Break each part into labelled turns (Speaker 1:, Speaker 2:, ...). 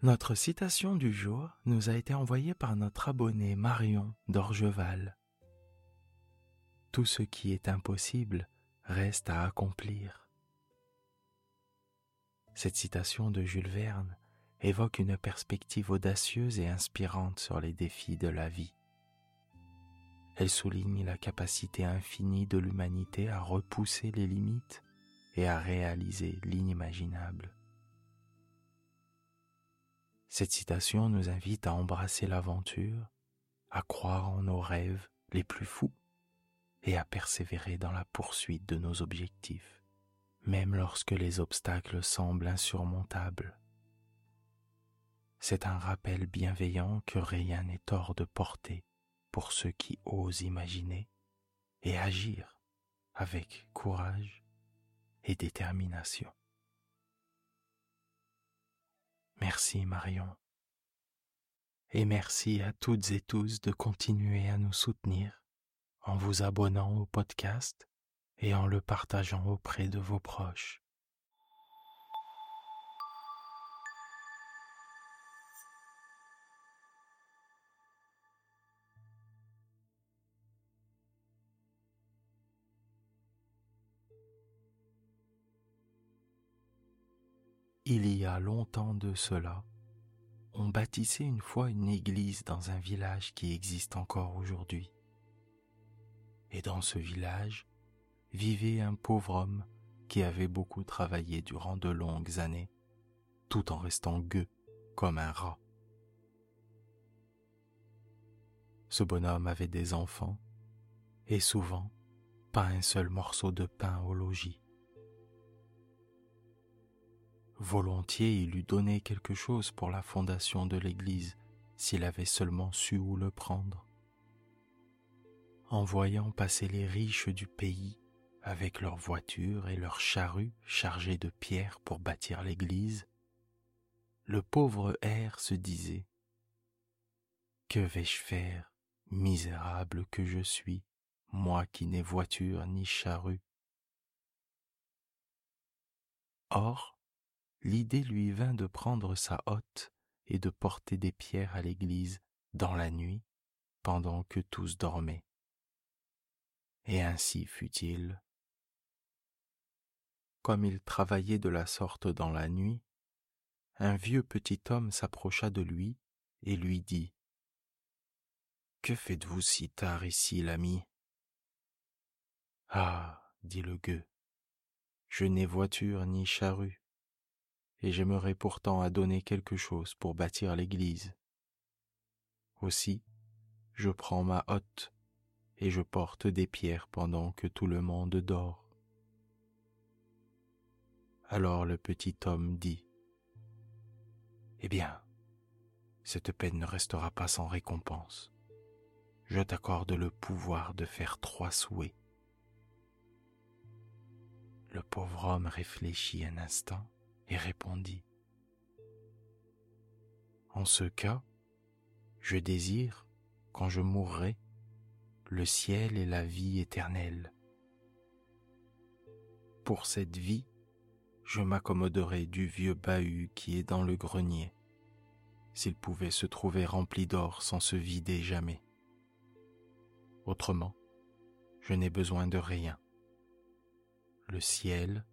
Speaker 1: Notre citation du jour nous a été envoyée par notre abonné Marion d'Orgeval. Tout ce qui est impossible reste à accomplir. Cette citation de Jules Verne évoque une perspective audacieuse et inspirante sur les défis de la vie. Elle souligne la capacité infinie de l'humanité à repousser les limites et à réaliser l'inimaginable. Cette citation nous invite à embrasser l'aventure, à croire en nos rêves les plus fous et à persévérer dans la poursuite de nos objectifs, même lorsque les obstacles semblent insurmontables. C'est un rappel bienveillant que rien n'est hors de portée pour ceux qui osent imaginer et agir avec courage et détermination. Merci Marion. Et merci à toutes et tous de continuer à nous soutenir en vous abonnant au podcast et en le partageant auprès de vos proches. Il y a longtemps de cela, on bâtissait une fois une église dans un village qui existe encore aujourd'hui. Et dans ce village vivait un pauvre homme qui avait beaucoup travaillé durant de longues années, tout en restant gueux comme un rat. Ce bonhomme avait des enfants, et souvent pas un seul morceau de pain au logis. Volontiers il eût donné quelque chose pour la fondation de l'Église s'il avait seulement su où le prendre. En voyant passer les riches du pays avec leurs voitures et leurs charrues chargées de pierres pour bâtir l'Église, le pauvre air se disait Que vais-je faire, misérable que je suis, moi qui n'ai voiture ni charrue? Or, l'idée lui vint de prendre sa hotte et de porter des pierres à l'église dans la nuit pendant que tous dormaient. Et ainsi fut-il. Comme il travaillait de la sorte dans la nuit, un vieux petit homme s'approcha de lui et lui dit Que faites-vous si tard ici, l'ami Ah, dit le gueux, je n'ai voiture ni charrue et j'aimerais pourtant à donner quelque chose pour bâtir l'église. Aussi, je prends ma hotte et je porte des pierres pendant que tout le monde dort. Alors le petit homme dit, Eh bien, cette peine ne restera pas sans récompense. Je t'accorde le pouvoir de faire trois souhaits. Le pauvre homme réfléchit un instant et répondit En ce cas, je désire, quand je mourrai, le ciel et la vie éternelle. Pour cette vie, je m'accommoderai du vieux bahut qui est dans le grenier, s'il pouvait se trouver rempli d'or sans se vider jamais. Autrement, je n'ai besoin de rien. Le ciel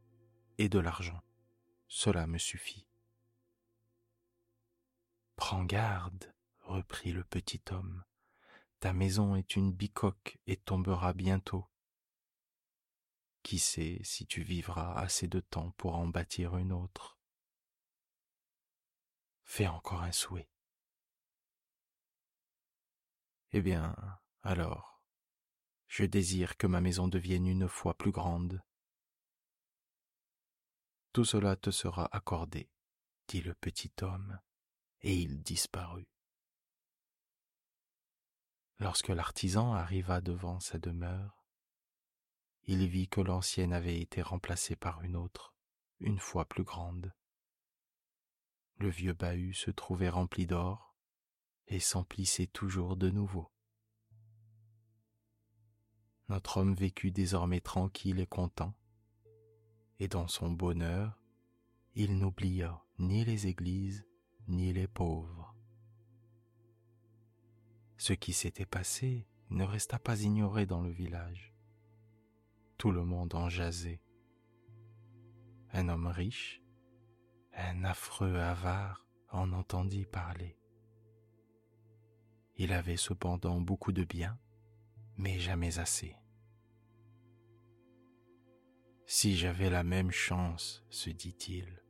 Speaker 1: et de l'argent. Cela me suffit. Prends garde, reprit le petit homme, ta maison est une bicoque et tombera bientôt. Qui sait si tu vivras assez de temps pour en bâtir une autre? Fais encore un souhait. Eh bien, alors, je désire que ma maison devienne une fois plus grande. Tout cela te sera accordé, dit le petit homme, et il disparut. Lorsque l'artisan arriva devant sa demeure, il vit que l'ancienne avait été remplacée par une autre, une fois plus grande. Le vieux bahut se trouvait rempli d'or, et s'emplissait toujours de nouveau. Notre homme vécut désormais tranquille et content, et dans son bonheur, il n'oublia ni les églises ni les pauvres. Ce qui s'était passé ne resta pas ignoré dans le village. Tout le monde en jasait. Un homme riche, un affreux avare en entendit parler. Il avait cependant beaucoup de biens, mais jamais assez. Si j'avais la même chance, se dit-il.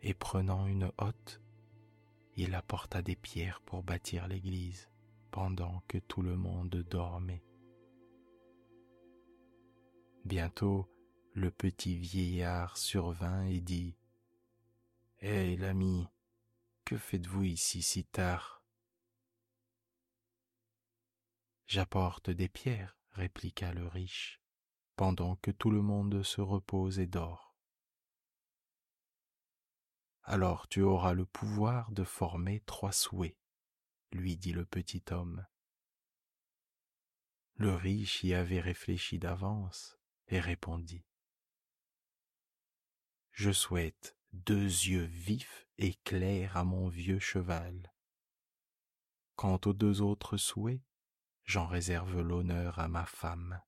Speaker 1: Et prenant une hotte, il apporta des pierres pour bâtir l'église pendant que tout le monde dormait. Bientôt, le petit vieillard survint et dit Hé l'ami, que faites-vous ici si tard J'apporte des pierres, répliqua le riche, pendant que tout le monde se repose et dort. Alors tu auras le pouvoir de former trois souhaits, lui dit le petit homme. Le riche y avait réfléchi d'avance et répondit. Je souhaite deux yeux vifs et clairs à mon vieux cheval. Quant aux deux autres souhaits, j'en réserve l'honneur à ma femme.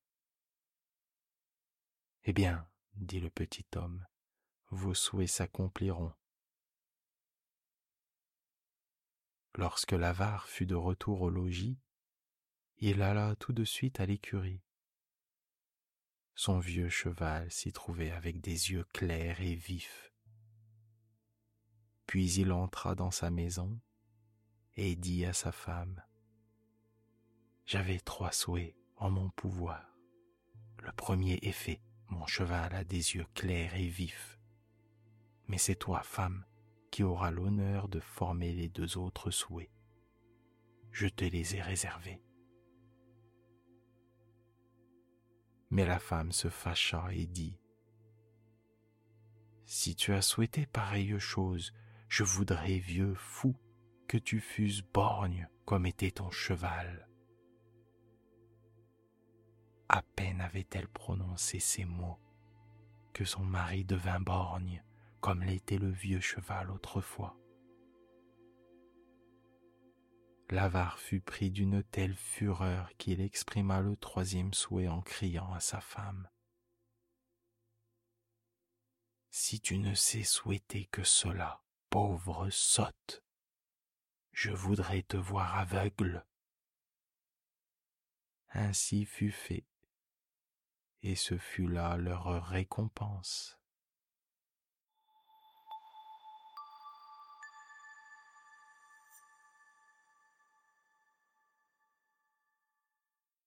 Speaker 1: Eh bien, dit le petit homme, vos souhaits s'accompliront. Lorsque l'avare fut de retour au logis, il alla tout de suite à l'écurie. Son vieux cheval s'y trouvait avec des yeux clairs et vifs. Puis il entra dans sa maison et dit à sa femme j'avais trois souhaits en mon pouvoir. Le premier est fait, mon cheval a des yeux clairs et vifs. Mais c'est toi, femme, qui auras l'honneur de former les deux autres souhaits. Je te les ai réservés. Mais la femme se fâcha et dit, Si tu as souhaité pareille chose, je voudrais, vieux fou, que tu fusses borgne comme était ton cheval. À peine avait-elle prononcé ces mots que son mari devint borgne comme l'était le vieux cheval autrefois. L'avare fut pris d'une telle fureur qu'il exprima le troisième souhait en criant à sa femme. Si tu ne sais souhaiter que cela, pauvre sotte, je voudrais te voir aveugle. Ainsi fut fait et ce fut là leur récompense.